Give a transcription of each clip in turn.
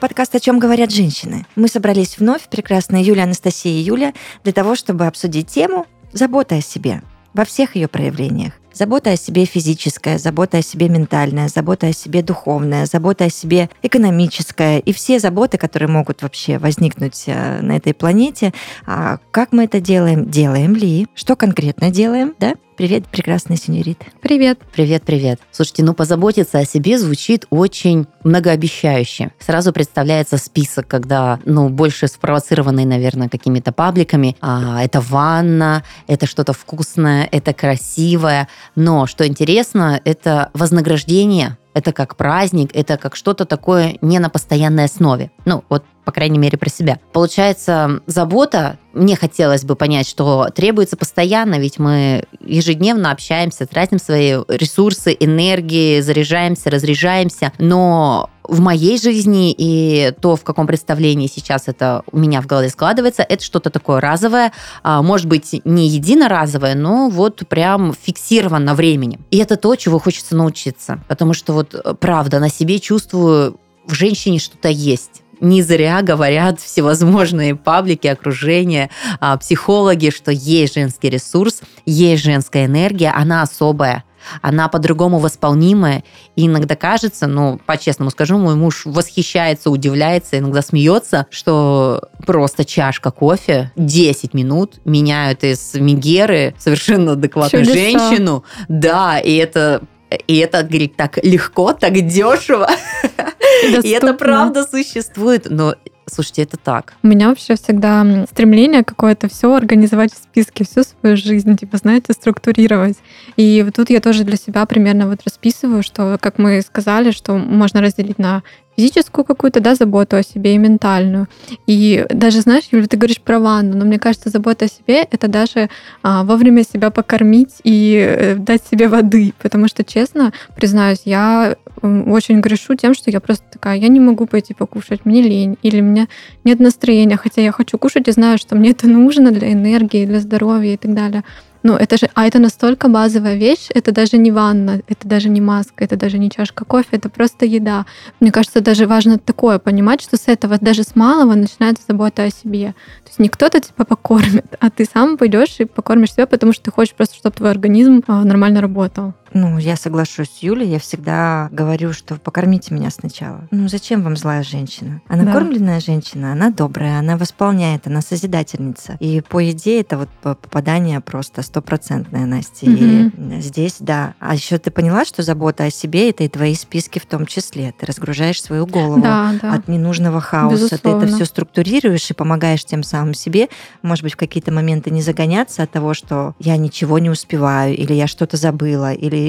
подкаст «О чем говорят женщины». Мы собрались вновь, прекрасная Юля, Анастасия и Юля, для того, чтобы обсудить тему «Забота о себе» во всех ее проявлениях. Забота о себе физическая, забота о себе ментальная, забота о себе духовная, забота о себе экономическая и все заботы, которые могут вообще возникнуть э, на этой планете. А как мы это делаем? Делаем ли? Что конкретно делаем? Да? Привет, прекрасный сеньорит. Привет. Привет, привет. Слушайте, ну позаботиться о себе звучит очень многообещающе. Сразу представляется список, когда, ну, больше спровоцированный, наверное, какими-то пабликами. А, это ванна, это что-то вкусное, это красивое. Но, что интересно, это вознаграждение это как праздник, это как что-то такое не на постоянной основе. Ну, вот, по крайней мере, про себя. Получается, забота, мне хотелось бы понять, что требуется постоянно, ведь мы ежедневно общаемся, тратим свои ресурсы, энергии, заряжаемся, разряжаемся, но в моей жизни и то, в каком представлении сейчас это у меня в голове складывается, это что-то такое разовое, а, может быть, не единоразовое, но вот прям фиксировано временем. И это то, чего хочется научиться, потому что вот э, правда на себе чувствую в женщине что-то есть не зря говорят всевозможные паблики, окружения, а, психологи, что есть женский ресурс, есть женская энергия, она особая она по-другому восполнимая. И иногда кажется, ну, по-честному скажу, мой муж восхищается, удивляется, иногда смеется, что просто чашка кофе 10 минут меняют из Мегеры совершенно адекватную Чудеса. женщину. Да, и это и это, говорит, так легко, так дешево. И, и это правда существует. Но Слушайте, это так. У меня вообще всегда стремление какое-то все организовать в списке, всю свою жизнь, типа, знаете, структурировать. И вот тут я тоже для себя примерно вот расписываю, что, как мы сказали, что можно разделить на физическую какую-то, да, заботу о себе и ментальную. И даже, знаешь, Юля, ты говоришь про ванну, но мне кажется, забота о себе — это даже а, вовремя себя покормить и э, дать себе воды. Потому что, честно, признаюсь, я очень грешу тем, что я просто такая, я не могу пойти покушать, мне лень, или у меня нет настроения, хотя я хочу кушать и знаю, что мне это нужно для энергии, для здоровья и так далее. Ну, это же, а это настолько базовая вещь, это даже не ванна, это даже не маска, это даже не чашка кофе, это просто еда. Мне кажется, даже важно такое понимать, что с этого, даже с малого начинается забота о себе. То есть не кто-то тебя покормит, а ты сам пойдешь и покормишь себя, потому что ты хочешь просто, чтобы твой организм а, нормально работал. Ну, я соглашусь с Юлей. Я всегда говорю, что покормите меня сначала. Ну, зачем вам злая женщина? А накормленная да. женщина, она добрая, она восполняет, она созидательница. И по еде это вот попадание просто стопроцентное, Настя. Угу. И здесь, да. А еще ты поняла, что забота о себе это и твои списки в том числе. Ты разгружаешь свою голову да, да. от ненужного хаоса. Безусловно. Ты это все структурируешь и помогаешь тем самым себе, может быть, в какие-то моменты не загоняться от того, что я ничего не успеваю, или я что-то забыла, или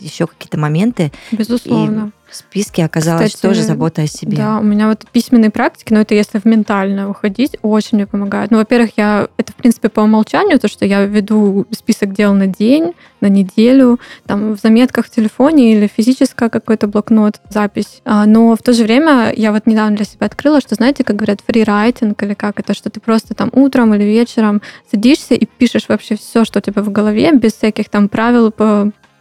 еще какие-то моменты. Безусловно. И в списке оказалось Кстати, тоже забота о себе. Да, у меня вот письменные практики, но это если в ментально уходить, очень мне помогает. Ну, во-первых, я это, в принципе, по умолчанию, то, что я веду список дел на день, на неделю, там, в заметках в телефоне или физическое какой-то блокнот, запись. А, но в то же время я вот недавно для себя открыла, что, знаете, как говорят, фрирайтинг или как это, что ты просто там утром или вечером садишься и пишешь вообще все, что у тебя в голове, без всяких там правил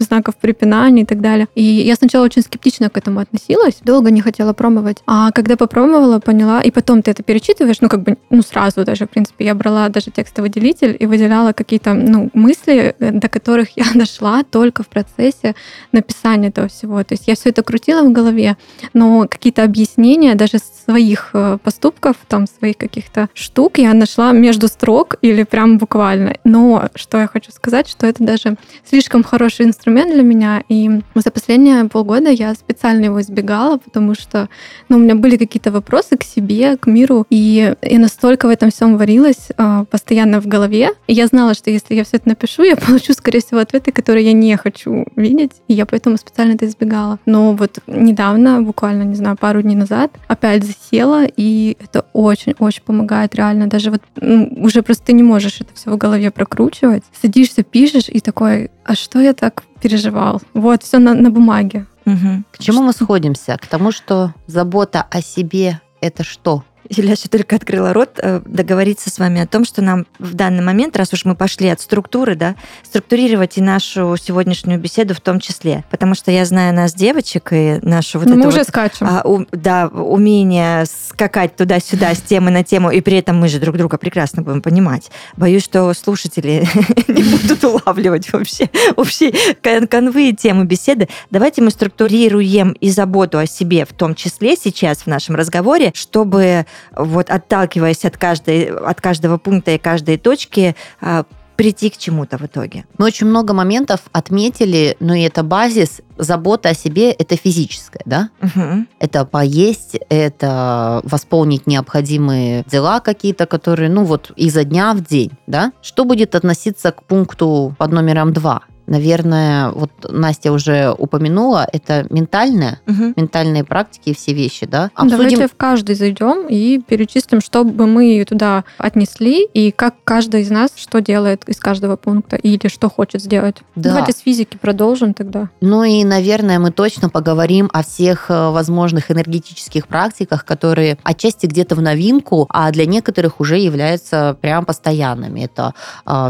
знаков препинания и так далее. И я сначала очень скептично к этому относилась, долго не хотела пробовать. А когда попробовала, поняла, и потом ты это перечитываешь, ну, как бы, ну, сразу даже, в принципе, я брала даже текстовый делитель и выделяла какие-то, ну, мысли, э, до которых я дошла только в процессе написания этого всего. То есть я все это крутила в голове, но какие-то объяснения даже своих э, поступков, там, своих каких-то штук я нашла между строк или прям буквально. Но что я хочу сказать, что это даже слишком хороший инструмент инструмент для меня, и за последние полгода я специально его избегала, потому что ну, у меня были какие-то вопросы к себе, к миру, и я настолько в этом всем варилась э, постоянно в голове. И я знала, что если я все это напишу, я получу, скорее всего, ответы, которые я не хочу видеть, и я поэтому специально это избегала. Но вот недавно, буквально, не знаю, пару дней назад, опять засела, и это очень-очень помогает реально. Даже вот ну, уже просто ты не можешь это все в голове прокручивать. Садишься, пишешь, и такой, а что я так переживал? Вот, все на, на бумаге. Угу. К чему мы сходимся? К тому, что забота о себе это что? Юляша только открыла рот, э, договориться с вами о том, что нам в данный момент, раз уж мы пошли от структуры, да, структурировать и нашу сегодняшнюю беседу в том числе. Потому что я знаю нас, девочек, и нашу вот Ну, это мы уже вот, скачем. а, у- да, умение скакать туда-сюда с темы на тему, и при этом мы же друг друга прекрасно будем понимать. Боюсь, что слушатели не будут улавливать вообще общие кон- конвы и темы беседы. Давайте мы структурируем и заботу о себе в том числе сейчас в нашем разговоре, чтобы вот отталкиваясь от, каждой, от каждого пункта и каждой точки, а, прийти к чему-то в итоге. Мы очень много моментов отметили, ну и это базис, забота о себе – это физическое, да? Мгм. Это поесть, это восполнить необходимые дела какие-то, которые, ну вот, изо дня в день, да? Что будет относиться к пункту под номером два? Наверное, вот Настя уже упомянула, это ментальное, Мгм. ментальные практики и все вещи, да? Давайте в каждый зайдем и перечислим, что бы мы туда отнесли, и как каждый из нас что делает из каждого пункта, или что хочет сделать. Да. Давайте с физики продолжим тогда. Ну и, наверное, мы точно поговорим о всех э, возможных энергетических практиках, которые отчасти где-то в новинку, а для некоторых уже являются прям постоянными. Это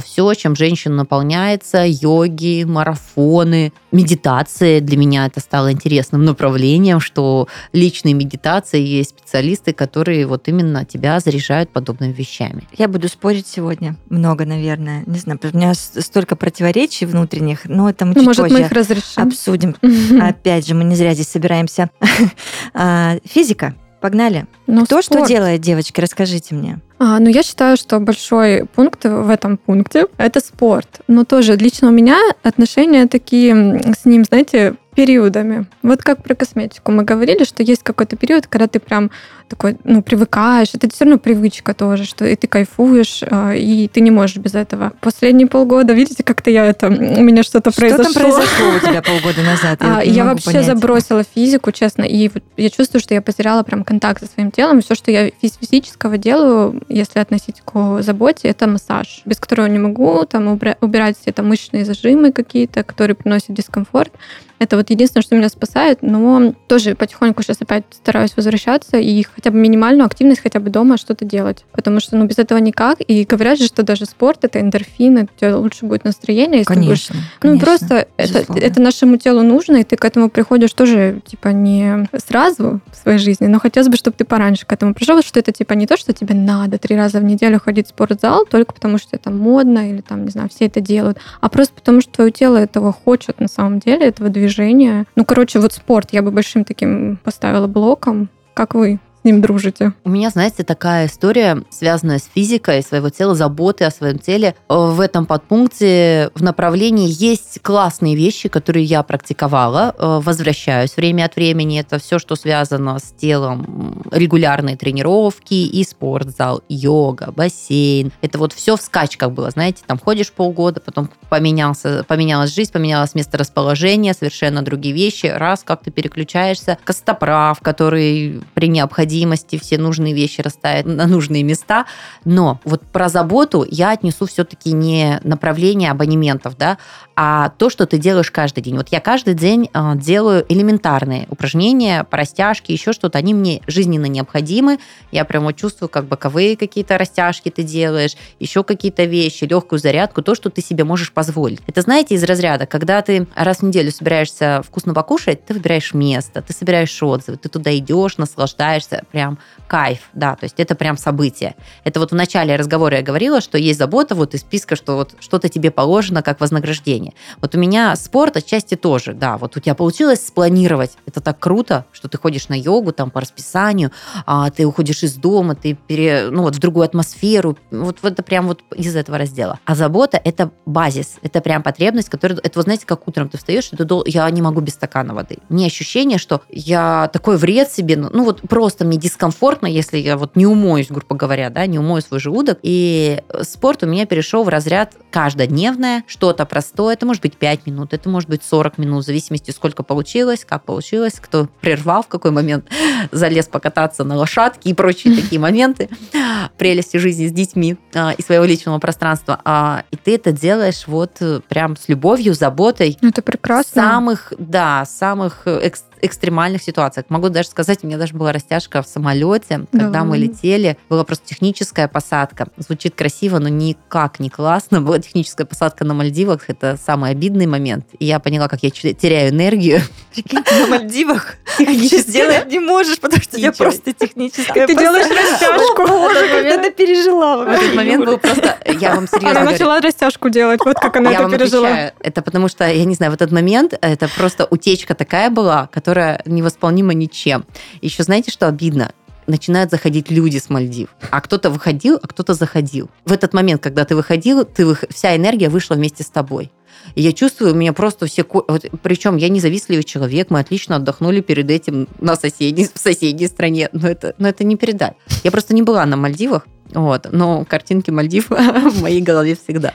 все, чем женщина наполняется, йоги, марафоны, медитации. Для меня это стало интересным направлением, что личные медитации есть специалисты, которые вот именно тебя заряжают подобными вещами. Я буду спорить сегодня. Много, наверное. Не знаю, у меня столько противоречий внутренних, но это мы Ну, чуть может, мы позже их разрешим. обсудим. Опять же, мы не зря здесь собираемся. А, Физика. Погнали. Ну, Кто что спорт. делает, девочки, расскажите мне. А, ну, я считаю, что большой пункт в этом пункте – это спорт. Но тоже лично у меня отношения такие с ним, знаете, периодами. Вот как про косметику. Мы говорили, что есть какой-то период, когда ты прям такой, ну, привыкаешь. Это все равно привычка тоже, что и ты кайфуешь, а, и ты не можешь без этого. Последние полгода, видите, как-то я это, у меня что-то Что произошло. там произошло у тебя полгода назад? А, вот не я вообще понять. забросила физику, честно, и вот я чувствую, что я потеряла прям контакт со своим телом. Все, что я физ- физического делаю, если относить к заботе, это массаж, без которого не могу там убирать все это мышечные зажимы какие-то, которые приносят дискомфорт. Это вот единственное, что меня спасает, но тоже потихоньку сейчас опять стараюсь возвращаться и хотя бы минимальную активность хотя бы дома что-то делать, потому что ну без этого никак. И говорят же, что даже спорт это эндорфины, у тебя лучше будет настроение, если ты будешь Конечно. ну, конечно, просто это, это нашему телу нужно, и ты к этому приходишь тоже, типа, не сразу в своей жизни, но хотелось бы, чтобы ты пораньше к этому пришел, что это, типа, не то, что тебе надо три раза в неделю ходить в спортзал, только потому что это модно, или там, не знаю, все это делают, а просто потому что твое тело этого хочет на самом деле, этого движения. Ну, короче, вот спорт я бы большим таким поставила блоком. Как вы с ним дружите? У меня, знаете, такая история, связанная с физикой своего тела, заботы о своем теле. В этом подпункте в направлении есть классные вещи, которые я практиковала, э, возвращаюсь время от времени. Это все, что связано с телом, регулярные тренировки и спортзал, йога, бассейн. Это вот все в скачках было, знаете, там ходишь полгода, потом поменялся, поменялась жизнь, поменялось место расположения, совершенно другие вещи. Раз, как ты переключаешься, костоправ, который при необходимости все нужные вещи расставит на нужные места. Но вот про заботу я отнесу все-таки не направление абонементов, да, а то, что ты делаешь каждый день. Вот я каждый день э, делаю элементарные упражнения, по растяжке, еще что-то. Они мне жизненно необходимы. Я прямо чувствую, как боковые какие-то растяжки ты делаешь, еще какие-то вещи, легкую зарядку, то, что ты себе можешь позволить. Это, знаете, из разряда, когда ты раз в неделю собираешься вкусно покушать, ты выбираешь место, ты собираешь отзывы, ты туда идешь, наслаждаешься, прям кайф, да, то есть это прям событие. Это вот в начале разговора я говорила, что есть забота вот из списка, что вот что-то тебе положено как вознаграждение. Вот у меня спорт отчасти тоже, да, вот у тебя получилось спланировать, это так круто, что ты ходишь на йогу там по расписанию, а, ты уходишь из дома, ты пере, ну вот в другую атмосферу, вот в это прям вот из этого раздела. А забота это базис, это прям потребность, которая, это вот знаете, как утром ты встаешь, и ты дол- я не могу без стакана воды. Не ощущение, что я такой вред себе, ну ну вот просто мне дискомфортно, если я вот не умоюсь, грубо говоря, да, не умою свой желудок. И спорт у меня перешел в разряд каждодневное, что-то простое, это может быть 5 минут, это может быть 40 минут, в зависимости, сколько получилось, как получилось, кто прервал в какой момент, залез покататься на лошадке и прочие такие моменты, прелести жизни с детьми а, и своего личного пространства. А, И ты это делаешь вот э, прям с любовью, заботой, Ну, это прекрасно. самых, да, самых экс- экстремальных ситуациях. Могу даже сказать, у меня даже была растяжка в самолете, когда да. мы летели. Была просто техническая посадка. Звучит красиво, но никак не классно. Была техническая посадка на Мальдивах. Это самый обидный момент. И я поняла, как я теряю энергию. Прикинь, на Мальдивах ничего сделать не можешь, потому что тебя просто техническая Ты делаешь растяжку. Боже, как пережила. В этот момент был просто... Я вам серьезно Она начала растяжку делать, вот как она это пережила. Это потому что, я не знаю, в этот момент это просто утечка такая была, которая невосполнима ничем. Еще знаете, что обидно? начинают заходить люди с Мальдив. А кто-то выходил, а кто-то заходил. В этот момент, когда ты выходил, ты, вся энергия вышла вместе с тобой. И я чувствую, у меня просто все... Вот, причем я независливый человек, мы отлично отдохнули перед этим на соседней, в соседней стране. Но это, но это не передать. Я просто не была на Мальдивах, вот, но картинки Мальдив в моей голове всегда.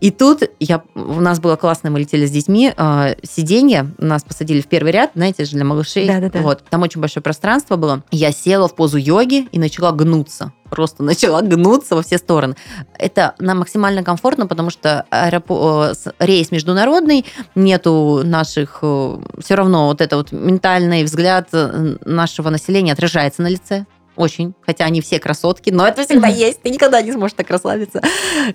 И тут я, у нас было классно, мы летели с детьми, э, сиденье, нас посадили в первый ряд, знаете, же для малышей. Да, да, да. Вот, там очень большое пространство было. Я села в позу йоги и начала гнуться просто начала гнуться во все стороны. Это нам максимально комфортно, потому что аэропо... Э, рейс международный, нету наших... Э, все равно вот это вот ментальный взгляд э, нашего населения отражается на лице. Очень. Хотя они все красотки, но это всегда есть. Ты никогда не сможешь так расслабиться,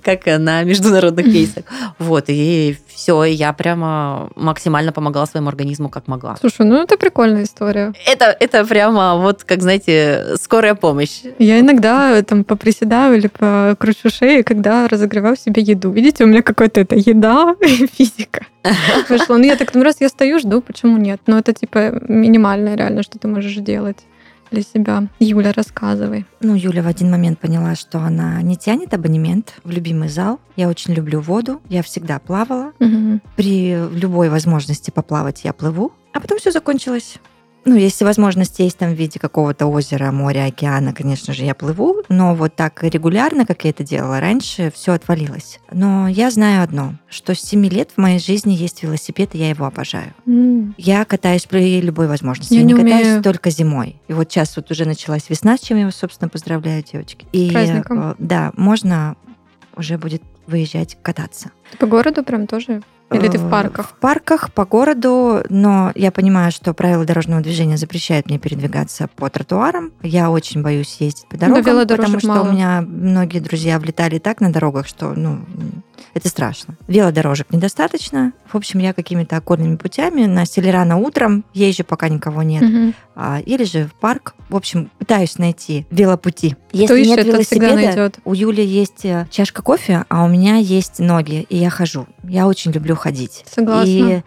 как на международных рейсах. Вот, и все, я прямо максимально помогала своему организму, как могла. Слушай, ну это прикольная история. Это, это прямо вот, как, знаете, скорая помощь. Я иногда там поприседаю или покручу шею, когда разогреваю себе еду. Видите, у меня какая-то это еда и физика. Вышло. Ну, я так, ну, раз я стою, жду, почему нет? Но это, типа, минимальное реально, что ты можешь делать для себя. Юля, рассказывай. Ну, Юля в один момент поняла, что она не тянет абонемент в любимый зал. Я очень люблю воду, я всегда плавала. Угу. При любой возможности поплавать я плыву. А потом все закончилось. Ну, если возможность есть там в виде какого-то озера, моря, океана, конечно же, я плыву, но вот так регулярно, как я это делала раньше, все отвалилось. Но я знаю одно, что с 7 лет в моей жизни есть велосипед, и я его обожаю. Mm. Я катаюсь при любой возможности. Я, я не, не катаюсь умею. только зимой. И вот сейчас вот уже началась весна, с чем я собственно, поздравляю, девочки. И, Праздником. Э, да, можно уже будет выезжать кататься. По городу прям тоже или ты в Э, парках? В парках, по городу, но я понимаю, что правила дорожного движения запрещают мне передвигаться по тротуарам. Я очень боюсь ездить по дорогам, потому что мало. у меня многие друзья влетали так на дорогах, что, ну, это страшно. Велодорожек недостаточно. В общем, я какими-то окольными путями на Селерана утром езжу, пока никого нет. Мгм. А, или же в парк. В общем, пытаюсь найти велопути. Если Кто ищет, нет всегда велосипеда, найдет. у Юли есть э, чашка кофе, а у меня есть ноги, и я хожу. Я очень люблю ходить. Согласна. И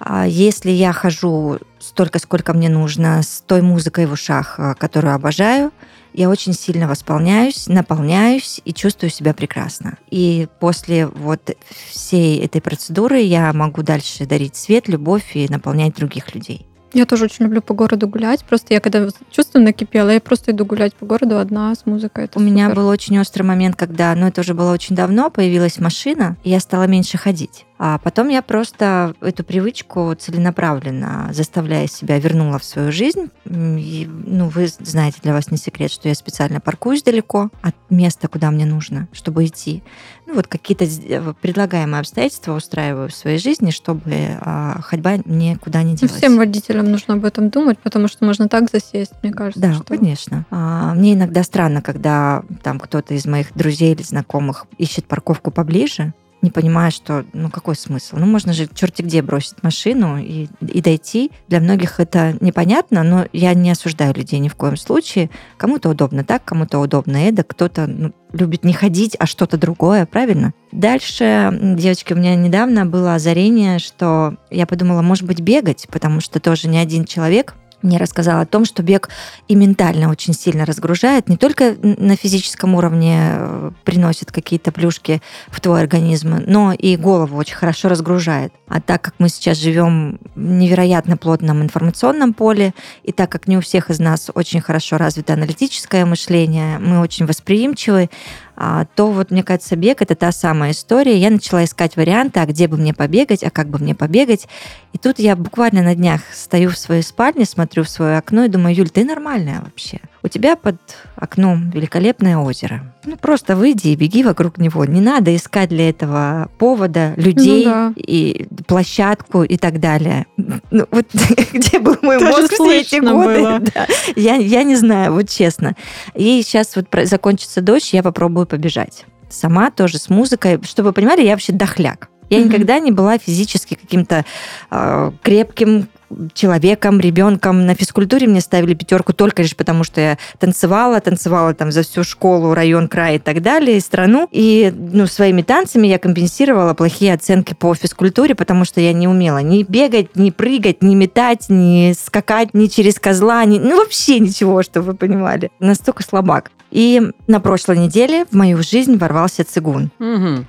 а, если я хожу столько, сколько мне нужно, с той музыкой в ушах, а, которую обожаю, я очень сильно восполняюсь, наполняюсь и чувствую себя прекрасно. И после вот всей этой процедуры я могу дальше дарить свет, любовь и наполнять других людей. Я тоже очень люблю по городу гулять. Просто я когда чувствую накипело, я просто иду гулять по городу одна с музыкой. Это У меня супер. был очень острый момент, когда, ну это уже было очень давно, появилась машина, и я стала меньше ходить. А потом я просто эту привычку целенаправленно, заставляя себя, вернула в свою жизнь. И, ну, вы знаете, для вас не секрет, что я специально паркуюсь далеко от места, куда мне нужно, чтобы идти. Ну, вот какие-то з- предлагаемые обстоятельства устраиваю в своей жизни, чтобы а, ходьба никуда не Ну, делась. Всем водителям нужно об этом думать, потому что можно так засесть, мне кажется. Да, что- конечно. А, мне иногда странно, когда там кто-то из моих друзей или знакомых ищет парковку поближе, не понимая, что, ну, какой смысл? Ну, можно же черти где бросить машину и, и дойти. Для многих это непонятно, но я не осуждаю людей ни в коем случае. Кому-то удобно так, кому-то удобно это, кто-то ну, любит не ходить, а что-то другое, правильно? Дальше, девочки, у меня недавно было озарение, что я подумала, может быть, бегать, потому что тоже не один человек мне рассказал о том, что бег и ментально очень сильно разгружает, не только на физическом уровне э, приносит какие-то плюшки в твой организм, но и голову очень хорошо разгружает. А так как мы сейчас живем в невероятно плотном информационном поле, и так как не у всех из нас очень хорошо развито аналитическое мышление, мы очень восприимчивы, то вот, мне кажется, бег — это та самая история. Я начала искать варианты, а где бы мне побегать, а как бы мне побегать. И тут я буквально на днях стою в своей спальне, смотрю в свое окно и думаю, Юль, ты нормальная вообще. У тебя под окном великолепное озеро. Ну, просто выйди и беги вокруг него. Не надо искать для этого повода, людей Ну да. и площадку и так далее. Ну, вот где был мой Даже мозг все эти годы? было. Да. Я, я не знаю, вот честно. И сейчас вот закончится дождь, я попробую побежать. Сама тоже с музыкой. Чтобы вы понимали, я вообще дохляк. Я Мгм. никогда не была физически каким-то э, крепким человеком, ребенком. На физкультуре мне ставили пятерку только лишь потому, что я танцевала, танцевала там за всю школу, район, край и так далее, и страну. И ну, своими танцами я компенсировала плохие оценки по физкультуре, потому что я не умела ни бегать, ни прыгать, ни метать, ни скакать, ни через козла, ни... ну вообще ничего, чтобы вы понимали. Настолько слабак. И на прошлой неделе в мою жизнь ворвался цигун. Мгм.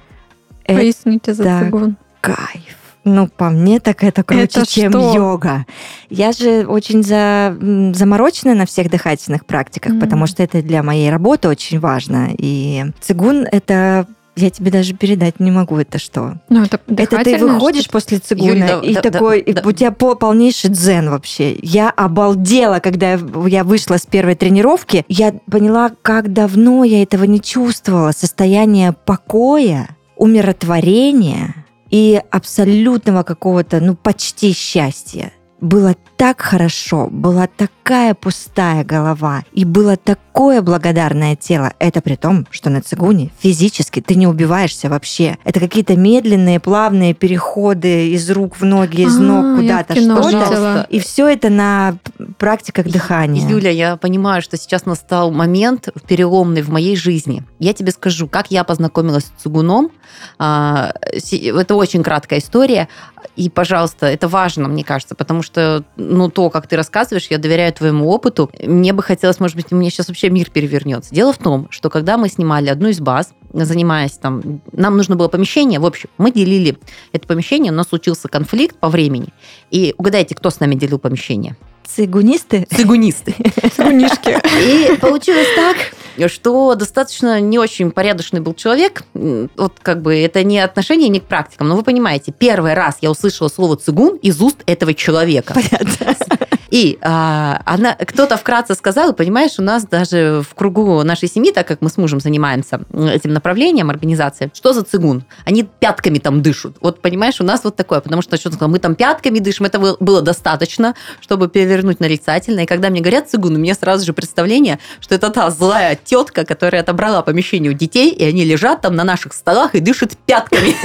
Это Поясните за так. цигун. кайф. Ну, по мне, так это круче, Это чем что? йога. Я же очень за, заморочена на всех дыхательных практиках, Мгм. потому что это для моей работы очень важно. И цигун — это... Я тебе даже передать не могу, это что. Ну, это Это ты выходишь что-то? после цигуна, Юль, да- и да- такой, да- и у тебя по- полнейший дзен вообще. Я обалдела, когда я вышла с первой тренировки. Я поняла, как давно я этого не чувствовала. Состояние покоя, умиротворения и абсолютного какого-то, ну, почти счастья. Было так хорошо, была такая пустая голова, и было такое благодарное тело. Это при том, что на цигуне физически ты не убиваешься вообще. Это какие-то медленные, плавные переходы из рук в ноги, из А, ног куда-то, что-то. И все это на практиках дыхания. Юля, я понимаю, что сейчас настал момент переломный в моей жизни. Я тебе скажу, как я познакомилась с цугуном. А, Это очень краткая история. И, пожалуйста, это важно, мне кажется, потому что, ну, то, как ты рассказываешь, я доверяю твоему опыту. Мне бы хотелось, может быть, у меня сейчас вообще мир перевернется. Дело в том, что когда мы снимали одну из баз, занимаясь там, нам нужно было помещение, в общем, мы делили это помещение, у нас случился конфликт по времени. И угадайте, кто с нами делил помещение? Цигунисты? Цигунисты. Цигунишки. И получилось так, что достаточно не очень порядочный был человек. Вот как бы это не отношение не к практикам, но вы понимаете, первый раз я услышала слово цигун из уст этого человека. Понятно. И а, она, кто-то вкратце сказал, понимаешь, у нас даже в кругу нашей семьи, так как мы с мужем занимаемся этим направлением организации, что за цигун? Они пятками там дышат. Вот понимаешь, у нас вот такое, потому что что мы там пятками дышим, это было- было достаточно, чтобы перевернуть нарицательно. И когда мне говорят цигун, у меня сразу же представление, что это та злая тетка, которая отобрала помещение у детей, и они лежат там на наших столах и дышат пятками.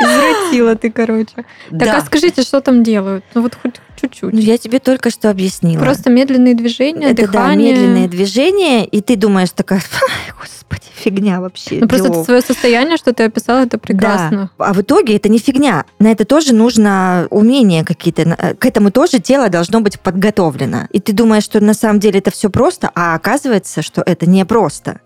Извратила ты, короче. Так, Да. а скажите, что там делают? Ну, вот хоть чуть-чуть. Ну, я тебе только что объяснила. Просто медленные движения, это да, дыхание. медленные движения, и ты думаешь такая, «Ай, господи, фигня вообще. Ну, просто Дёк». это свое состояние, что ты описала, это прекрасно. Да. А в итоге это не фигня. На это тоже нужно умения какие-то. К этому тоже тело должно быть подготовлено. И ты думаешь, что на самом деле это все просто, а оказывается, что это не просто.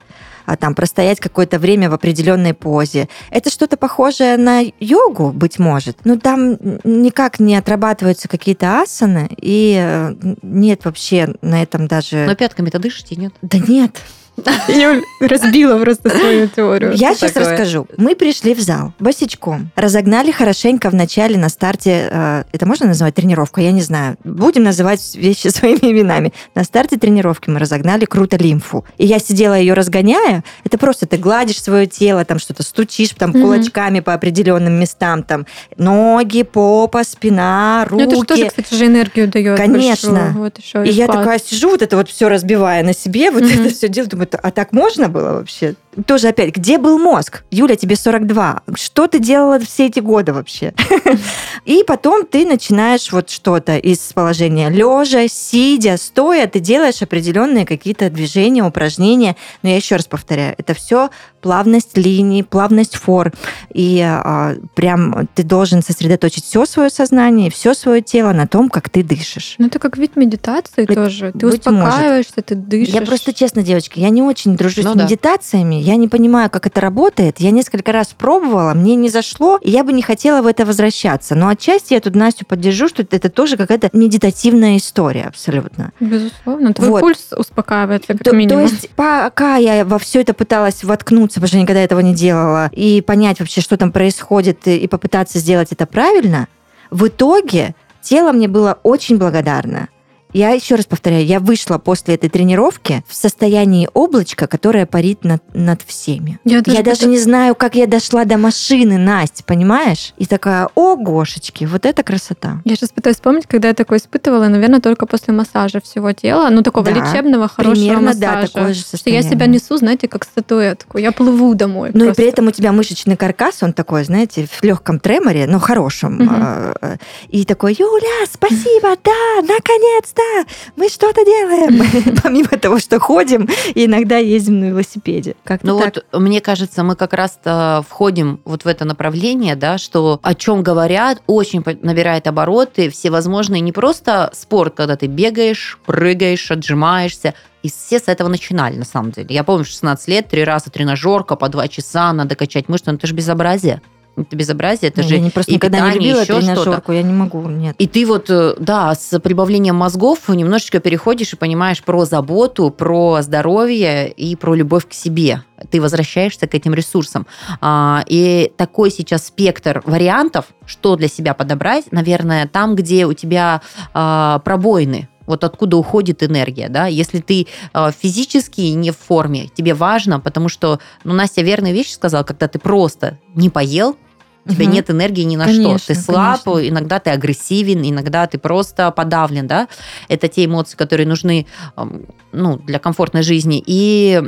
А там простоять какое-то время в определенной позе. Это что-то похожее на йогу, быть может. Но там никак не отрабатываются какие-то асаны, и э, нет вообще на этом даже... Но пятками-то дышите, нет? Да нет. Юль разбила просто свою теорию. Я сейчас такое? расскажу. Мы пришли в зал босичком, разогнали хорошенько в начале на старте, э, это можно называть тренировку, я не знаю. Будем называть вещи своими именами. На старте тренировки мы разогнали круто лимфу. И я сидела ее разгоняя. Это просто ты гладишь свое тело, там что-то стучишь там кулачками по определенным местам, там ноги, попа, спина, Ну, руки. это же тоже, кстати, же энергию дает. Конечно. большую. Вот еще И я такая сижу, вот это вот все разбивая на себе, вот Мгм. это все делаю, думаю, а так можно было вообще? Тоже опять, где был мозг? Юля, тебе 42. Что ты делала все эти годы вообще? И потом ты начинаешь вот что-то из положения лежа, сидя, стоя, ты делаешь определенные какие-то движения, упражнения. Но я еще раз повторяю, это все плавность линий, плавность форм. И а, прям ты должен сосредоточить все свое сознание, все свое тело на том, как ты дышишь. Ну, это как вид медитации тоже. Ты быть может. успокаиваешься, ты дышишь. Я просто честно, девочки, я не очень дружу Ну с да. медитациями, я не понимаю, как это работает. Я несколько раз пробовала, мне не зашло, и я бы не хотела в это возвращаться. Но отчасти я тут Настю поддержу, что это тоже какая-то медитативная история абсолютно. Безусловно. Твой Вот. пульс успокаивается, как То, то минимум. есть, пока я во все это пыталась воткнуться, потому что никогда этого не делала, и понять вообще, что там происходит, и попытаться сделать это правильно, в итоге тело мне было очень благодарно. Я еще раз повторяю, я вышла после этой тренировки в состоянии облачка, которое парит над, над всеми. Я Я даже даже не знаю, как я дошла до машины, Настя, понимаешь? И такая, о, гошечки, вот это красота. Я сейчас пытаюсь вспомнить, когда я такое испытывала, наверное, только после массажа всего тела, ну, такого Да, лечебного, хорошего Примерно, да, массажа. такое же что я состояние. себя несу, знаете, как статуэтку. Я плыву домой. Ну и при этом у тебя мышечный каркас, он такой, знаете, в легком треморе, но хорошем. Э, И такой, Юля, спасибо, да, наконец-то, мы что-то делаем. Помимо того, что ходим, и иногда ездим на велосипеде. Как-то Ну так. вот, мне кажется, мы как раз-то входим вот в это направление, да, что о чем говорят, очень набирает обороты, всевозможные, не просто спорт, когда ты бегаешь, прыгаешь, отжимаешься, и все с этого начинали, на самом деле. Я помню, в 16 лет, три раза тренажерка, по два часа, надо качать мышцы, но это же безобразие. Это безобразие, это Не, же я не просто и никогда не питание, любила еще тренажерку, я не могу, нет. И ты вот, э, да, с прибавлением мозгов немножечко переходишь и понимаешь про заботу, про здоровье и про любовь к себе. Ты возвращаешься к этим ресурсам. А, И такой сейчас спектр вариантов, что для себя подобрать, наверное, там, где у тебя а, пробоины, вот откуда уходит энергия, да, если ты а, физически не в форме, тебе важно, потому что, ну, Настя верные вещи сказала, когда ты просто не поел, у тебя Мгм. нет энергии ни на Конечно, что. Ты слаб, конечно. иногда ты агрессивен, иногда ты просто подавлен, да. Это те эмоции, которые нужны ну, для комфортной жизни. И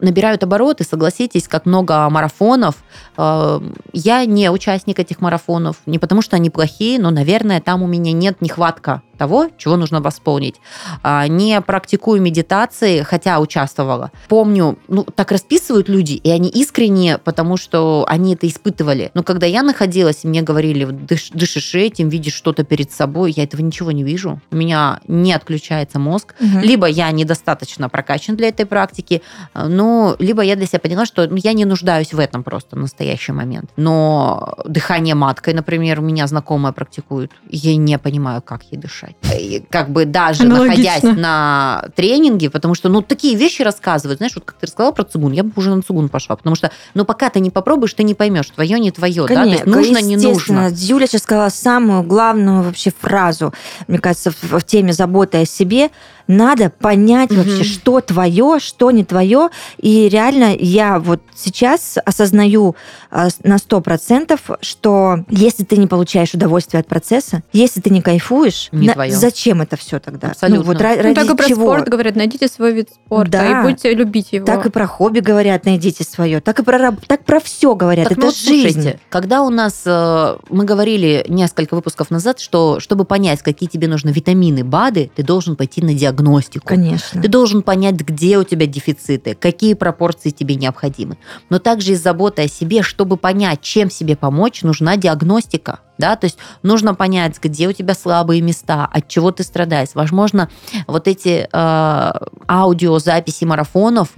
набирают обороты, согласитесь, как много марафонов. Э, Я не участник этих марафонов, не потому что они плохие, но, наверное, там у меня нет нехватка того, чего нужно восполнить. А, Не практикую медитации, хотя участвовала. Помню, ну, так расписывают люди, и они искренне, потому что они это испытывали. Но когда я находилась, и мне говорили, дыш- дышишь этим, видишь что-то перед собой, я этого ничего не вижу. У меня не отключается мозг. Мгм. Либо я недостаточно прокачан для этой практики, ну, либо я для себя поняла, что я не нуждаюсь в этом просто в настоящий момент. Но дыхание маткой, например, у меня знакомая практикует, я не понимаю, как ей дышать. И как бы даже Аналогично. находясь на тренинге, потому что, ну, такие вещи рассказывают, знаешь, вот как ты рассказала про цигун, я бы уже на цигун пошла, потому что, ну, пока ты не попробуешь, ты не поймешь, твое, не твое, да, то есть Конечно, нужно, не нужно. Юля сейчас сказала самую главную вообще фразу, мне кажется, в, в теме заботы о себе. Надо понять Мгм. вообще, что твое, что не твое. И реально я вот сейчас осознаю а, на 100%, что если ты не получаешь удовольствие от процесса, если ты не кайфуешь, Не на- твое. зачем это все тогда? Абсолютно. Ну, вот ра- Ну, ради так и про чего? спорт говорят, найдите свой вид спорта Да. и будете любить его. Так и про хобби говорят, найдите свое. Так и про, так про все говорят. Так, это ну вот жизнь. слушайте, когда у нас, э, мы говорили несколько выпусков назад, что чтобы понять, какие тебе нужны витамины, БАДы, ты должен пойти на диагностику. Конечно. Ты должен понять, где у тебя дефициты, какие пропорции тебе необходимы. Но также из заботы о себе, чтобы понять, чем себе помочь, нужна диагностика. Да? То есть нужно понять, где у тебя слабые места, от чего ты страдаешь. Возможно, вот эти э, аудиозаписи марафонов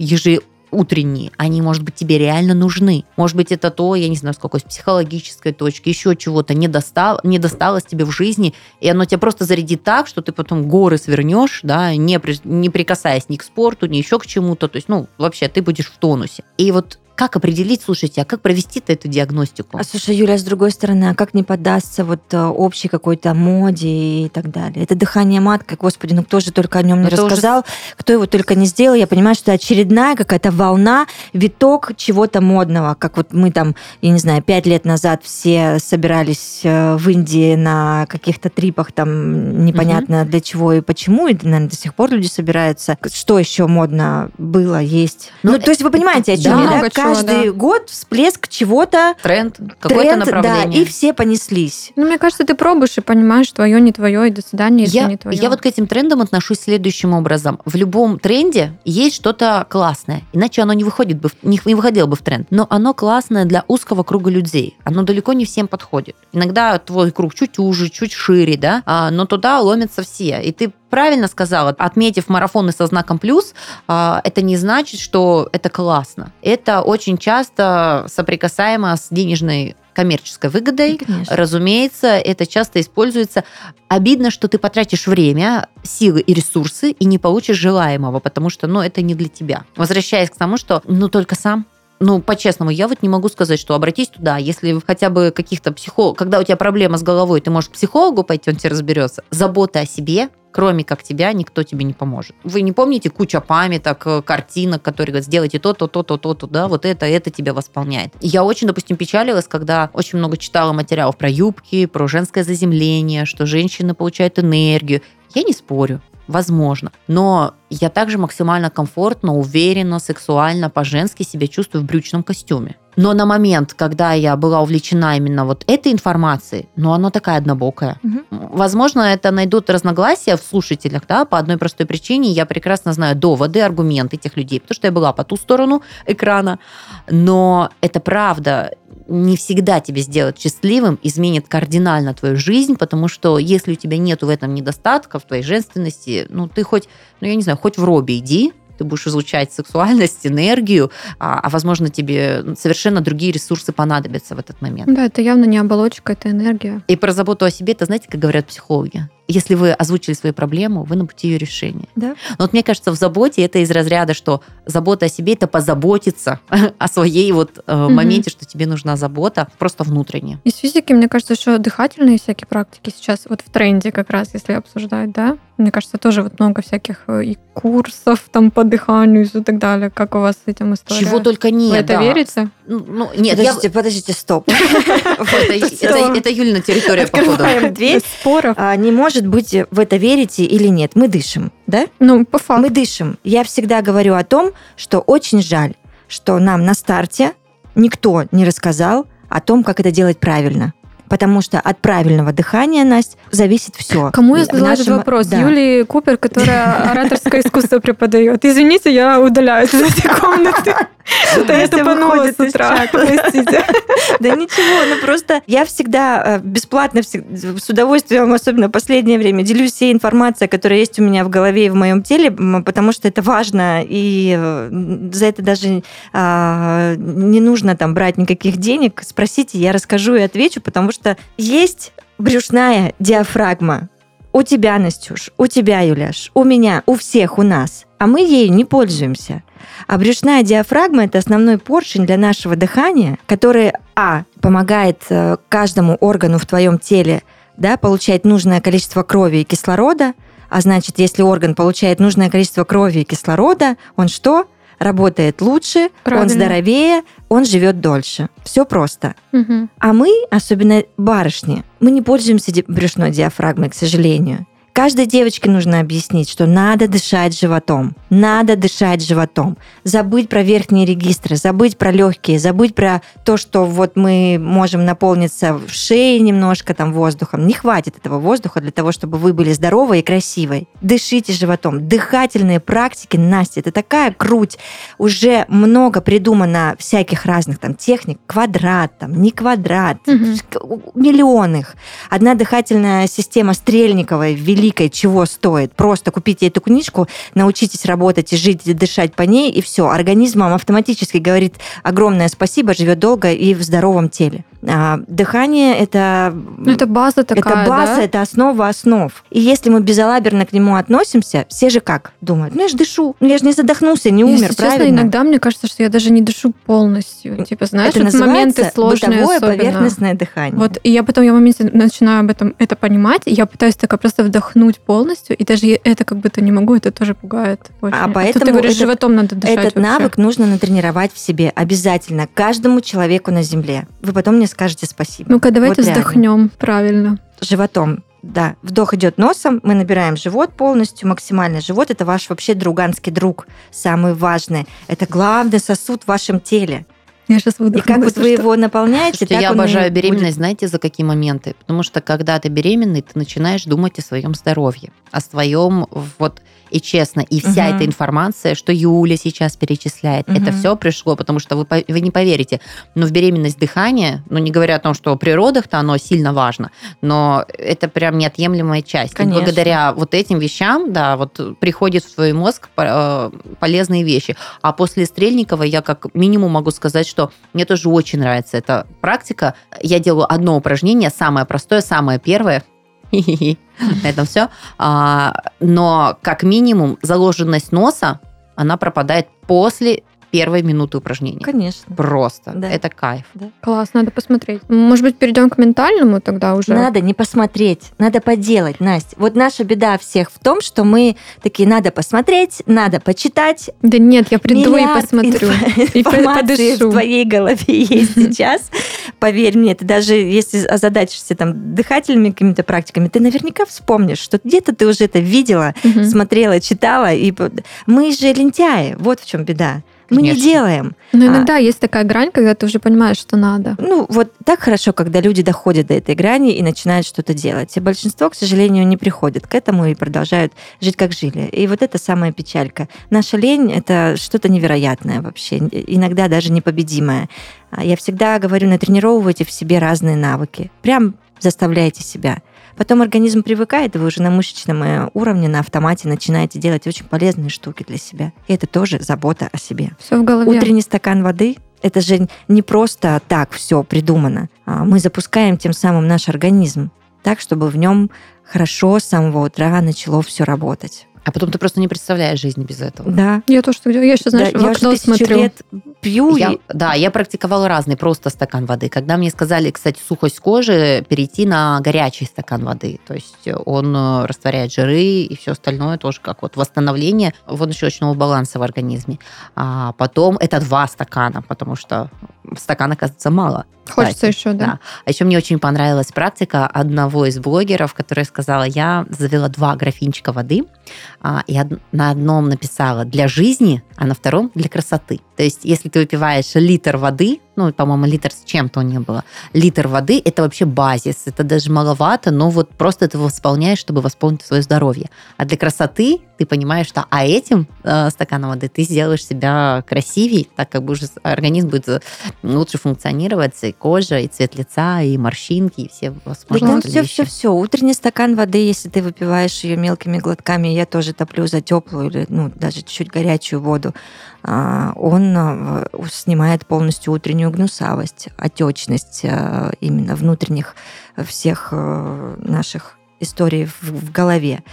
ежеутренние, они, может быть, тебе реально нужны. Может быть, это то, я не знаю, с какой с психологической точки, еще чего-то не, достал, не досталось тебе в жизни, и оно тебя просто зарядит так, что ты потом горы свернешь, да, не, не прикасаясь ни к спорту, ни еще к чему-то. То есть, ну, вообще, ты будешь в тонусе. И вот как определить, слушайте, а как провести-то эту диагностику? А слушай, Юля, с другой стороны, а как не поддастся вот э, общей какой-то моде и так далее? Это дыхание маткой, господи, ну кто же только о нем не Это уже рассказал, кто его только не сделал. Я понимаю, что это очередная какая-то волна, виток чего-то модного, как вот мы там, я не знаю, пять лет назад все собирались э, в Индии на каких-то трипах там непонятно для чего и почему, и, наверное, до сих пор люди собираются. Что еще модно было, есть? Ну, Ну, то есть вы понимаете, о да, чем я, да? много чего, Каждый да. год всплеск чего-то, Тренд, какое-то тренд, направление. да, и все понеслись. Ну, мне кажется, ты пробуешь и понимаешь, твое, не твое, и до свидания, если Я, не твое. я вот к этим трендам отношусь следующим образом. В любом тренде есть что-то классное, иначе оно не, выходит бы, в- не, не выходило бы в тренд. Но оно классное для узкого круга людей. Оно далеко не всем подходит. Иногда твой круг чуть уже, чуть шире, да, а, но туда ломятся все. И ты правильно сказала, отметив марафоны со знаком плюс, а, это не значит, что это классно. Это очень часто соприкасаемо с денежной коммерческой выгодой, Конечно. Разумеется, это часто используется. Обидно, что ты потратишь время, силы и ресурсы и не получишь желаемого, потому что, ну, это не для тебя. Возвращаясь к тому, что, ну, только сам. Ну, по-честному, я вот не могу сказать, что обратись туда, если хотя бы каких-то психологов, когда у тебя проблема с головой, ты можешь к психологу пойти, он тебе разберется. Забота о себе, кроме как тебя, никто тебе не поможет. Вы не помните куча памяток, э, картинок, которые говорят, сделайте то, то, то, то, то, то, да, вот это, это тебя восполняет. Я очень, допустим, печалилась, когда очень много читала материалов про юбки, про женское заземление, что женщины получают энергию. Я не спорю возможно. Но я также максимально комфортно, уверенно, сексуально, по-женски себя чувствую в брючном костюме. Но на момент, когда я была увлечена именно вот этой информацией, ну, она такая однобокая. Угу. Возможно, это найдут разногласия в слушателях, да, по одной простой причине. Я прекрасно знаю доводы, аргументы этих людей, потому что я была по ту сторону экрана. Но это правда не всегда тебя сделает счастливым, изменит кардинально твою жизнь, потому что если у тебя нет в этом недостатков, в твоей женственности, ну, ты хоть, ну, я не знаю, хоть в робе иди, ты будешь излучать сексуальность, энергию, а, а возможно, тебе совершенно другие ресурсы понадобятся в этот момент. Да, это явно не оболочка, это энергия. И про заботу о себе, это знаете, как говорят психологи? Если вы озвучили свою проблему, вы на пути ее решения. Да. Но вот мне кажется, в заботе это из разряда, что забота о себе это позаботиться о своей вот э, угу. моменте, что тебе нужна забота, просто внутренне. Из физики, мне кажется, еще дыхательные всякие практики сейчас вот в тренде как раз, если обсуждать, да? Мне кажется, тоже вот много всяких э, и курсов там по дыханию и так далее. Как у вас с этим история? Чего только нет. Вы это да. верите? Ну, ну, нет, подождите, я... подождите, стоп. Это Юлина территория, походу. дверь. Споров. А, не может быть, в это верите или нет. Мы дышим, да? Ну, по факту. Мы дышим. Я всегда говорю о том, что очень жаль, что нам на старте никто не рассказал о том, как это делать правильно потому что от правильного дыхания, Настя, зависит все. Кому я задала нашем... этот вопрос? Да. Юлии Купер, которая ораторское искусство преподает. Извините, я удаляюсь из этой комнаты. Да я тупанула с утра, простите. Да ничего, ну просто я всегда э, бесплатно, с удовольствием, особенно в последнее время, делюсь всей информацией, которая есть у меня в голове и в моем теле, потому что это важно, и э, за это даже а, не нужно там брать никаких денег. Спросите, я расскажу и отвечу, потому что есть брюшная диафрагма. У тебя, Настюш, у тебя, Юляш, у меня, у всех, у нас. А мы ею не пользуемся. А брюшная диафрагма – это основной поршень для нашего дыхания, который, а, помогает э, каждому органу в твоем теле да, получать нужное количество крови и кислорода, а значит, если орган получает нужное количество крови и кислорода, он что? Работает лучше, Правильно. он здоровее, он живет дольше. Все просто. Угу. А мы, особенно барышни, мы не пользуемся брюшной диафрагмой, к сожалению. Каждой девочке нужно объяснить, что надо дышать животом. Надо дышать животом. Забыть про верхние регистры, забыть про легкие, забыть про то, что вот мы можем наполниться в шее немножко там воздухом. Не хватит этого воздуха для того, чтобы вы были здоровой и красивой. Дышите животом. Дыхательные практики, Настя, это такая круть. Уже много придумано всяких разных там техник. Квадрат, там, не квадрат, угу. миллион их. Одна дыхательная система Стрельниковой ввели великой чего стоит. Просто купите эту книжку, научитесь работать и жить, и дышать по ней, и все. Организм вам автоматически говорит огромное спасибо, живет долго и в здоровом теле. А, дыхание это... Ну, это база такая, Это база, да? это основа основ. И если мы безалаберно к нему относимся, все же как думают? Ну, я же дышу. Ну, я же не задохнулся, не умер, Если правильно? честно, иногда мне кажется, что я даже не дышу полностью. Типа, знаешь, это вот моменты сложные бытовое особенно. поверхностное дыхание. Вот, и я потом, я в моменте начинаю об этом это понимать, и я пытаюсь такая просто вдохнуть полностью, и даже это как будто не могу, это тоже пугает очень. А поэтому Тут ты говоришь, этот, животом надо дышать Этот вообще. навык нужно натренировать в себе обязательно, каждому человеку на Земле. Вы потом мне скажете спасибо. Ну-ка, давайте Вот реально. вздохнем правильно. животом. Да, вдох идет носом, мы набираем живот полностью, максимально. Живот это ваш вообще друганский друг, самый важный. Это главный сосуд в вашем теле. Я сейчас И как вот вы его наполняете, Слушайте, так я и обожаю будет. беременность, знаете, за какие моменты? Потому что когда ты беременный, ты начинаешь думать о своем здоровье, о своем вот и честно, и вся Мгм. эта информация, что Юля сейчас перечисляет, это Мгм. все пришло, потому что вы, вы не поверите, но в беременность дыхание, ну не говоря о том, что при родах-то оно сильно важно, но это прям неотъемлемая часть. И Конечно. благодаря вот этим вещам, да, вот приходит в твой мозг э, полезные вещи. А после Стрельникова я как минимум могу сказать, что мне тоже очень нравится эта практика. Я делаю одно упражнение, самое простое, самое первое. На этом все. Но как минимум заложенность носа, она пропадает после первой минуты упражнения. Конечно. Просто. Да. Это кайф. Класс, надо посмотреть. Может быть, перейдем к ментальному тогда уже? Надо не посмотреть, надо поделать, Настя. Вот наша беда всех в том, что мы такие, надо посмотреть, надо почитать. Да нет, я приду и Миллиард посмотрю. инф- И подышу. в твоей голове есть сейчас. Поверь мне, ты даже если озадачишься там дыхательными какими-то практиками, ты наверняка вспомнишь, что где-то ты уже это видела, смотрела, читала. И мы же лентяи, вот в чем беда. Мы не Конечно. делаем. Но А. иногда есть такая грань, когда ты уже понимаешь, что надо. Ну, вот так хорошо, когда люди доходят до этой грани и начинают что-то делать. И большинство, к сожалению, не приходят к этому и продолжают жить, как жили. И вот это самая печалька. Наша лень — это что-то невероятное вообще, иногда даже непобедимое. А Я всегда говорю, натренировывайте в себе разные навыки. Прям заставляйте себя. Потом организм привыкает, и вы уже на мышечном э, уровне, на автомате начинаете делать очень полезные штуки для себя. И это тоже забота о себе. Все в голове. Утренний стакан воды это же не просто так все придумано. А Мы запускаем тем самым наш организм так, чтобы в нем хорошо с самого утра начало все работать. А потом ты просто не представляешь жизни без этого. Да. Я тоже так делаю. Я еще, знаешь, Да, в я окно тысячу смотрю. лет пью. Я- и- да, я практиковала разный, просто стакан воды. Когда мне сказали, кстати, сухость кожи, перейти на горячий стакан воды. То есть он э, растворяет жиры и все остальное тоже как вот восстановление водно-щелочного баланса в организме. А потом это два стакана, потому что стакана, оказывается, мало. Хочется кстати. еще, да. А еще мне очень понравилась практика одного из блогеров, которая сказала, я завела два графинчика воды, а, и на одном написала для жизни, а на втором для красоты. То есть, если ты выпиваешь литр воды, ну, по-моему, литр с чем-то не было, литр воды это вообще базис, это даже маловато, но вот просто ты его восполняешь, чтобы восполнить свое здоровье. А для красоты ты понимаешь, что а этим э, стаканом воды ты сделаешь себя красивей, так как бы уже организм будет э, лучше функционировать, и кожа, и цвет лица, и морщинки, и все Да возможные там вещи. все, все, все. Утренний стакан воды, если ты выпиваешь ее мелкими глотками, я тоже топлю за теплую или ну, даже чуть-чуть горячую воду. А, Он а, снимает полностью утреннюю гнусавость, отечность а, именно внутренних всех наших историй в, голове.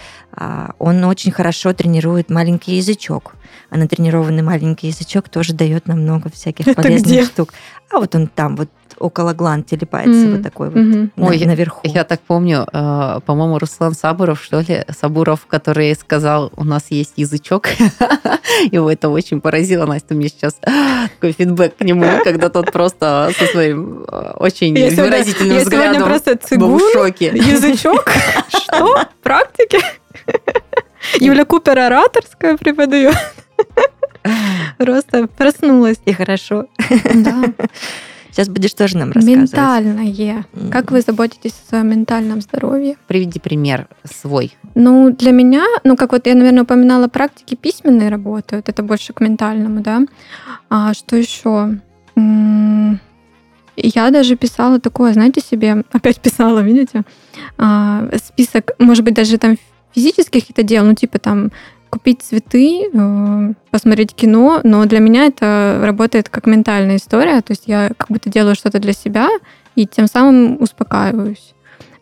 Он очень хорошо тренирует маленький язычок. А натренированный маленький язычок тоже дает нам много всяких Это полезных где? штук. А вот он там, вот около гланд телепается, М, вот такой вот Мгм. на- Ой, наверху. Я так помню, э, по-моему, Руслан Сабуров, что ли, Сабуров, который сказал, у нас есть язычок. Его это очень поразило, Настя, у меня сейчас такой фидбэк к нему, когда тот просто со своим э, очень Я сегодня- выразительным я сегодня взглядом был в шоке. язычок. Что? Практики? Юля Купер ораторская преподает. Просто проснулась. И хорошо. Да. Сейчас будешь тоже нам рассказывать. Ментальное. Как вы заботитесь о своем ментальном здоровье? Приведи пример свой. Ну, для меня, ну, как вот я, наверное, упоминала, практики письменные работают, это больше к ментальному, да. А что еще? Я даже писала такое, знаете, себе, опять писала, видите, а, список, может быть, даже там физических каких-то дел, ну, типа там купить цветы, э, посмотреть кино, но для меня это работает как ментальная история, то есть я как будто делаю что-то для себя и тем самым успокаиваюсь.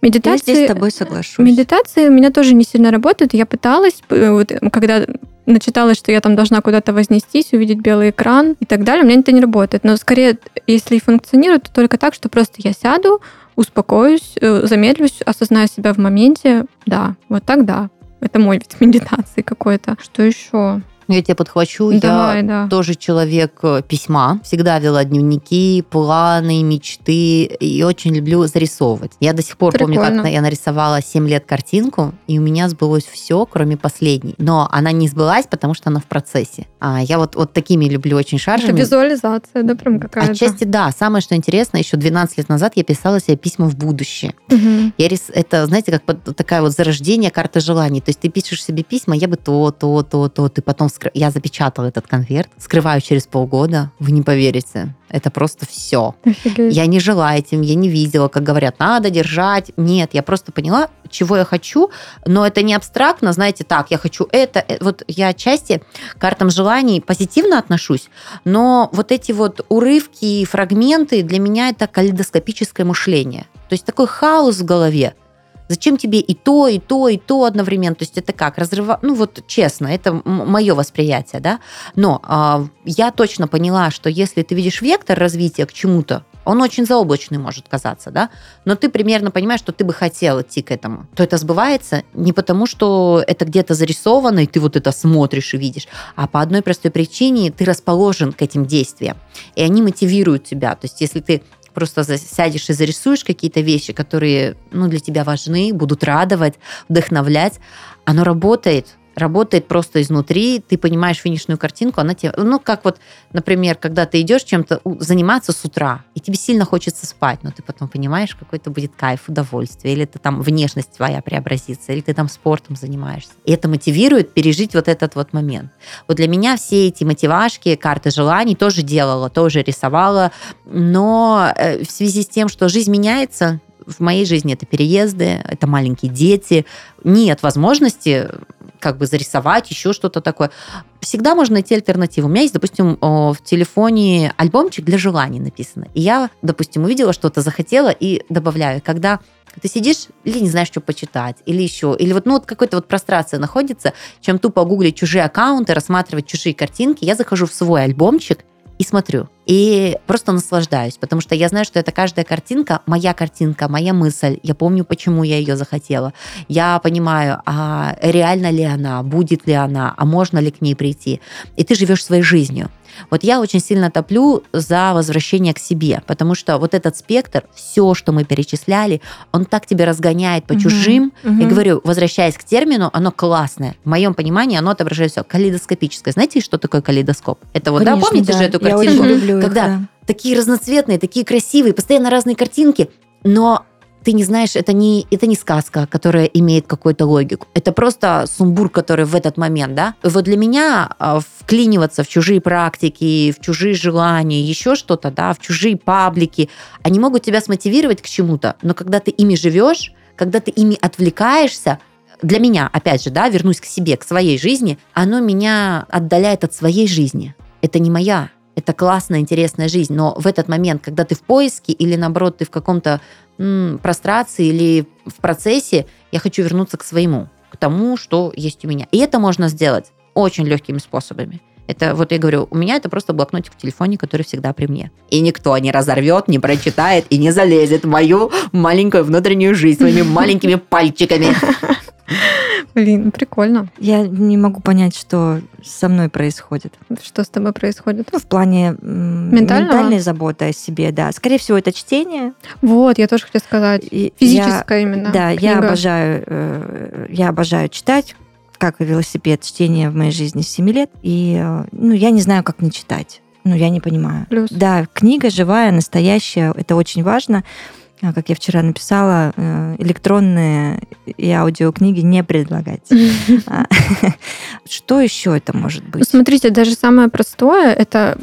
Я Медитации... здесь с тобой соглашусь. Медитации у меня тоже не сильно работают. Я пыталась, э, вот, когда начиталась, что я там должна куда-то вознестись, увидеть белый экран и так далее, у меня это не работает. Но скорее, если и функционирует, то только так, что просто я сяду, успокоюсь, э, замедлюсь, осознаю себя в моменте. Да, вот так да. Это мой вид медитации какой-то. Что еще? Ну, Я тебя подхвачу. Давай, я да. тоже человек э, письма. Всегда вела дневники, планы, мечты. И очень люблю зарисовывать. Я до сих пор помню, Прикольно. как я нарисовала 7 лет картинку, и у меня сбылось все, кроме последней. Но она не сбылась, потому что она в процессе. А я вот, вот такими люблю очень Это шаржами. визуализация, да, прям какая-то. Отчасти да. Самое, что интересно, еще 12 лет назад я писала себе письма в будущее. Мгм. Я рис... Это, знаете, как такая вот зарождение карты желаний. То есть ты пишешь себе письма, я бы то, то, то, то. Ты потом... скры- Я запечатала этот конверт, скрываю через полгода. Вы не поверите. Это просто все. Офигеть. Я не жила этим, я не видела, как говорят, надо держать. Нет, я просто поняла, чего я хочу, но это не абстрактно, знаете, так, я хочу это. э, Вот я отчасти к картам желаний позитивно отношусь, но вот эти вот урывки и фрагменты для меня это калейдоскопическое мышление. То есть такой хаос в голове. Зачем тебе и то, и то, и то одновременно? То есть это как? Разрыва... Ну вот честно, это мое восприятие, да? Но э, я точно поняла, что если ты видишь вектор развития к чему-то, он очень заоблачный может казаться, да, но ты примерно понимаешь, что ты бы хотел идти к этому, то это сбывается не потому, что это где-то зарисовано, и ты вот это смотришь и видишь, а по одной простой причине ты расположен к этим действиям, и они мотивируют тебя. То есть если ты просто сядешь и зарисуешь какие-то вещи, которые ну, для тебя важны, будут радовать, вдохновлять, оно работает, работает просто изнутри, ты понимаешь финишную картинку, она тебе, ну, как вот, например, когда ты идешь чем-то заниматься с утра, и тебе сильно хочется спать, но ты потом понимаешь, какой-то будет кайф, удовольствие, или это там внешность твоя преобразится, или ты там спортом занимаешься. И это мотивирует пережить вот этот вот момент. Вот для меня все эти мотивашки, карты желаний тоже делала, тоже рисовала, но э, в связи с тем, что жизнь меняется, в моей жизни это переезды, это маленькие дети, нет возможности как бы зарисовать, еще что-то такое. Всегда можно найти альтернативу. У меня есть, допустим, в телефоне альбомчик для желаний написано. И я, допустим, увидела что-то, захотела и добавляю. Когда ты сидишь или не знаешь, что почитать, или еще, или вот, ну, вот какой-то вот прострация находится, чем тупо гуглить чужие аккаунты, рассматривать чужие картинки, я захожу в свой альбомчик и смотрю. И просто наслаждаюсь, потому что я знаю, что это каждая картинка, моя картинка, моя мысль. Я помню, почему я ее захотела. Я понимаю, а реально ли она, будет ли она, а можно ли к ней прийти. И ты живешь своей жизнью. Вот я очень сильно топлю за возвращение к себе, потому что вот этот спектр, все, что мы перечисляли, он так тебя разгоняет по угу, чужим. Угу. И говорю, возвращаясь к термину, оно классное. В моем понимании оно отображает все калейдоскопическое. Знаете, что такое калейдоскоп? Это вот, Конечно, да, помните да. же эту картинку? Я очень люблю когда их, да. такие разноцветные, такие красивые, постоянно разные картинки, но ты не знаешь, это не, это не сказка, которая имеет какую-то логику. Это просто сумбур, который в этот момент, да. Вот для меня а, вклиниваться в чужие практики, в чужие желания, еще что-то, да, в чужие паблики, они могут тебя смотивировать к чему-то, но когда ты ими живешь, когда ты ими отвлекаешься, для меня, опять же, да, вернусь к себе, к своей жизни, оно меня отдаляет от своей жизни. Это не моя, это классная, интересная жизнь, но в этот момент, когда ты в поиске или, наоборот, ты в каком-то прострации или в процессе, я хочу вернуться к своему, к тому, что есть у меня. И это можно сделать очень легкими способами. Это вот я говорю, у меня это просто блокнотик в телефоне, который всегда при мне. И никто не разорвет, не прочитает и не залезет в мою маленькую внутреннюю жизнь своими маленькими пальчиками. Блин, прикольно. Я не могу понять, что со мной происходит. Что с тобой происходит? Ну, в плане ментальной заботы о себе, да. Скорее всего, это чтение. Вот, я тоже хотела сказать. Физическое я, именно. Да, книга. я обожаю, э, я обожаю читать как и велосипед, чтение в моей жизни с 7 лет. И э, ну, я не знаю, как не читать. Ну, я не понимаю. Плюс. Да, книга живая, настоящая, это очень важно. А, как я вчера написала, э, электронные и аудиокниги не предлагать. А, что еще это может быть? Смотрите, даже самое простое это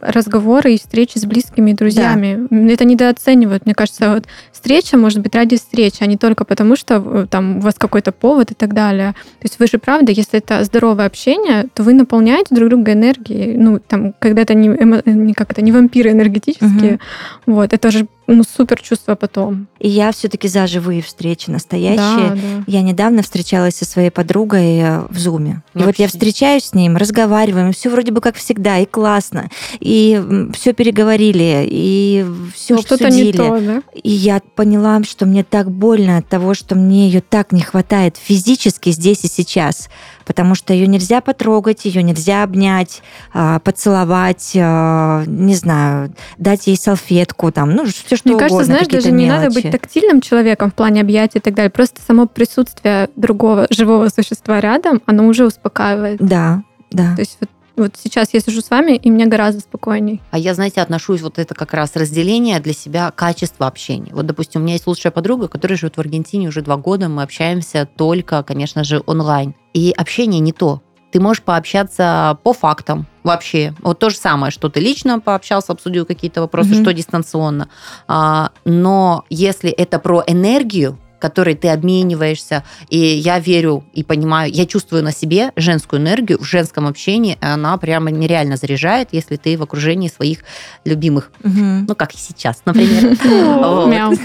разговоры и встречи с близкими и друзьями. Это недооценивают. Мне кажется, вот встреча может быть ради встречи, а не только потому, что э, там у вас какой-то повод и так далее. То есть вы же правда, если это здоровое общение, то вы наполняете друг друга энергией. Ну, там, когда это не, эмо, не как это, не вампиры энергетические. Вот, это же ну, супер чувство потом. И я все-таки за живые встречи настоящие. Да, да. Я недавно встречалась со своей подругой э, в Зуме. И вот я встречаюсь с ним, разговариваем, все вроде бы как всегда, и классно. И все переговорили, и все Что-то не то, да? И я поняла, что мне так больно от того, что мне ее так не хватает физически здесь и сейчас потому что ее нельзя потрогать, ее нельзя обнять, а, поцеловать, а, не знаю, дать ей салфетку, там, ну, все что Мне угодно, кажется, знаешь, даже не надо быть тактильным человеком в плане объятий и так далее. Просто само присутствие другого живого существа рядом, оно уже успокаивает. Да, да. То есть вот вот сейчас я сижу с вами, и мне гораздо спокойней. А я, знаете, отношусь вот это как раз разделение для себя качества общения. Вот, допустим, у меня есть лучшая подруга, которая живет в Аргентине уже два года, мы общаемся только, конечно же, онлайн. И общение не то. Ты можешь пообщаться по фактам вообще. Вот то же самое, что ты лично пообщался, обсудил какие-то вопросы, mm-hmm. что дистанционно. А, но если это про энергию, которой ты обмениваешься. И я верю и понимаю, я чувствую на себе женскую энергию в женском общении. Она прямо нереально заряжает, если ты в окружении своих любимых. Ну, как и сейчас, например.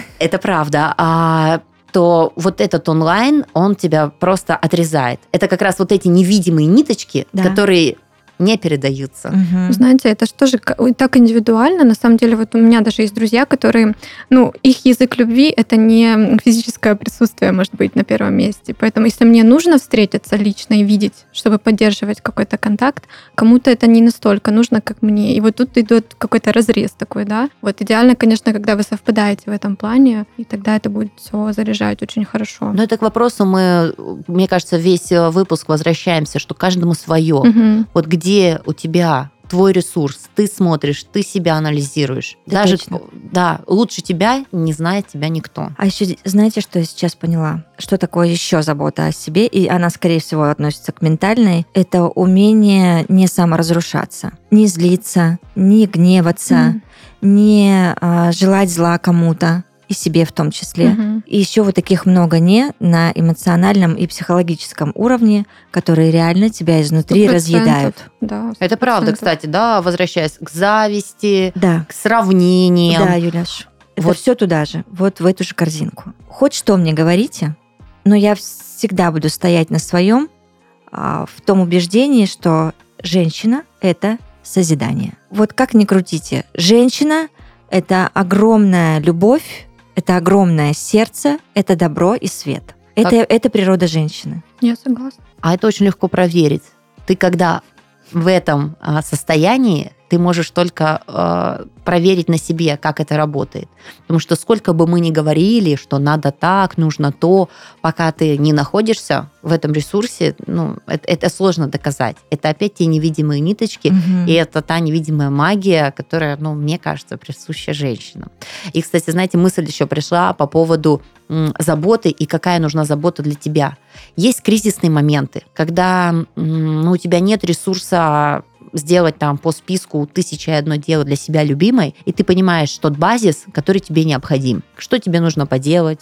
Это правда. А то вот этот онлайн, он тебя просто отрезает. Это как раз вот эти невидимые ниточки, Да. которые не передаются. Мгм. Знаете, это же тоже так индивидуально. На самом деле, вот у меня даже есть друзья, которые, ну, их язык любви это не физическое присутствие, может быть, на первом месте. Поэтому, если мне нужно встретиться лично и видеть, чтобы поддерживать какой-то контакт, кому-то это не настолько нужно, как мне. И вот тут идет какой-то разрез такой, да. Вот идеально, конечно, когда вы совпадаете в этом плане, и тогда это будет все заряжать очень хорошо. Но это к вопросу мы, мне кажется, весь э, выпуск возвращаемся, что каждому свое. Мгм. Вот где у тебя твой ресурс, ты смотришь, ты себя анализируешь. Да, Даже точно. да, лучше тебя не знает тебя никто. А еще, знаете, что я сейчас поняла? Что такое еще забота о себе? И она, скорее всего, относится к ментальной. Это умение не саморазрушаться, не злиться, не гневаться, Мгм. не а, желать зла кому-то, и себе в том числе. Мгм. И еще вот таких много не на эмоциональном и психологическом уровне, которые реально тебя изнутри разъедают. Да, Это правда, 100%. кстати, да, возвращаясь к зависти, Да. к сравнениям. Да, Юляш. Это Вот. все туда же, вот в эту же корзинку. Хоть что мне говорите, но я всегда буду стоять на своем в том убеждении, что женщина — это созидание. Вот как ни крутите, женщина — это огромная любовь, это огромное сердце, это добро и свет. Это, это природа женщины. Я согласна. А это очень легко проверить. Ты когда в этом а, состоянии, ты можешь только э, проверить на себе, как это работает. Потому что сколько бы мы ни говорили, что надо так, нужно то, пока ты не находишься в этом ресурсе, ну, это, это сложно доказать. Это опять те невидимые ниточки, Мгм. и это та невидимая магия, которая, ну, мне кажется, присуща женщинам. И, кстати, знаете, мысль еще пришла по поводу м, заботы и какая нужна забота для тебя. Есть кризисные моменты, когда м, ну, у тебя нет ресурса сделать там по списку тысяча и одно дело для себя любимой, и ты понимаешь тот базис, который тебе необходим. Что тебе нужно поделать,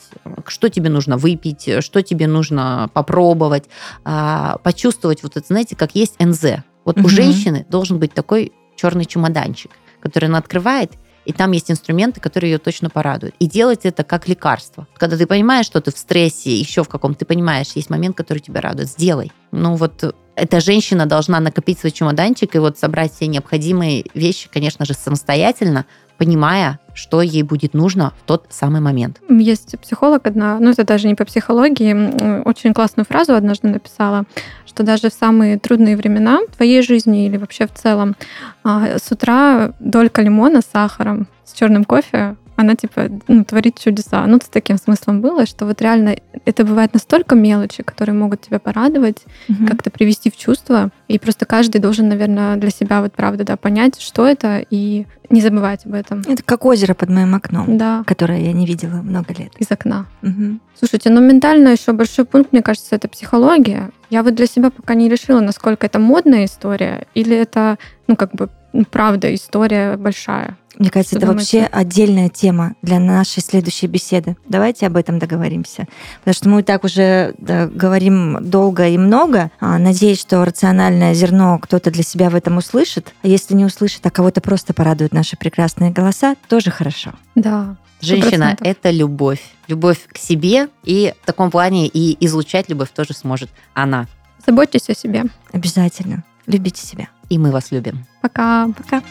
что тебе нужно выпить, что тебе нужно попробовать, а, почувствовать вот это, знаете, как есть НЗ. Вот у Мгм. женщины должен быть такой черный чемоданчик, который она открывает, и там есть инструменты, которые ее точно порадуют. И делать это как лекарство. Когда ты понимаешь, что ты в стрессе, еще в каком ты понимаешь, есть момент, который тебя радует, сделай. Ну вот эта женщина должна накопить свой чемоданчик и вот собрать все необходимые вещи, конечно же, самостоятельно, понимая, что ей будет нужно в тот самый момент. Есть психолог одна, ну это даже не по психологии, очень классную фразу однажды написала, что даже в самые трудные времена твоей жизни или вообще в целом а, с утра долька лимона с сахаром, с черным кофе, она типа ну, творит чудеса. Ну, с таким смыслом было, что вот реально это бывает настолько мелочи, которые могут тебя порадовать, Мгм. как-то привести в чувство. И просто каждый должен, наверное, для себя вот правда, да, понять, что это, и не забывать об этом. Это как озеро под моим окном, Да, которое я не видела много лет. из окна. Мгм. Слушайте, ну ментально еще большой пункт, мне кажется, это психология. Я вот для себя пока не решила, насколько это модная история или это, ну как бы, ну, правда, история большая. Мне кажется, Что это думаете? вообще отдельная тема для нашей следующей беседы. Давайте об этом договоримся. Потому что мы и так уже да, говорим долго и много. А, Надеюсь, что рациональное зерно кто-то для себя в этом услышит. А если не услышит, а кого-то просто порадуют наши прекрасные голоса, тоже хорошо. Да. Женщина 100%. – это любовь. Любовь к себе, и в таком плане и излучать любовь тоже сможет она. Заботьтесь о себе. Обязательно. Любите себя. И мы вас любим. Пока. Пока.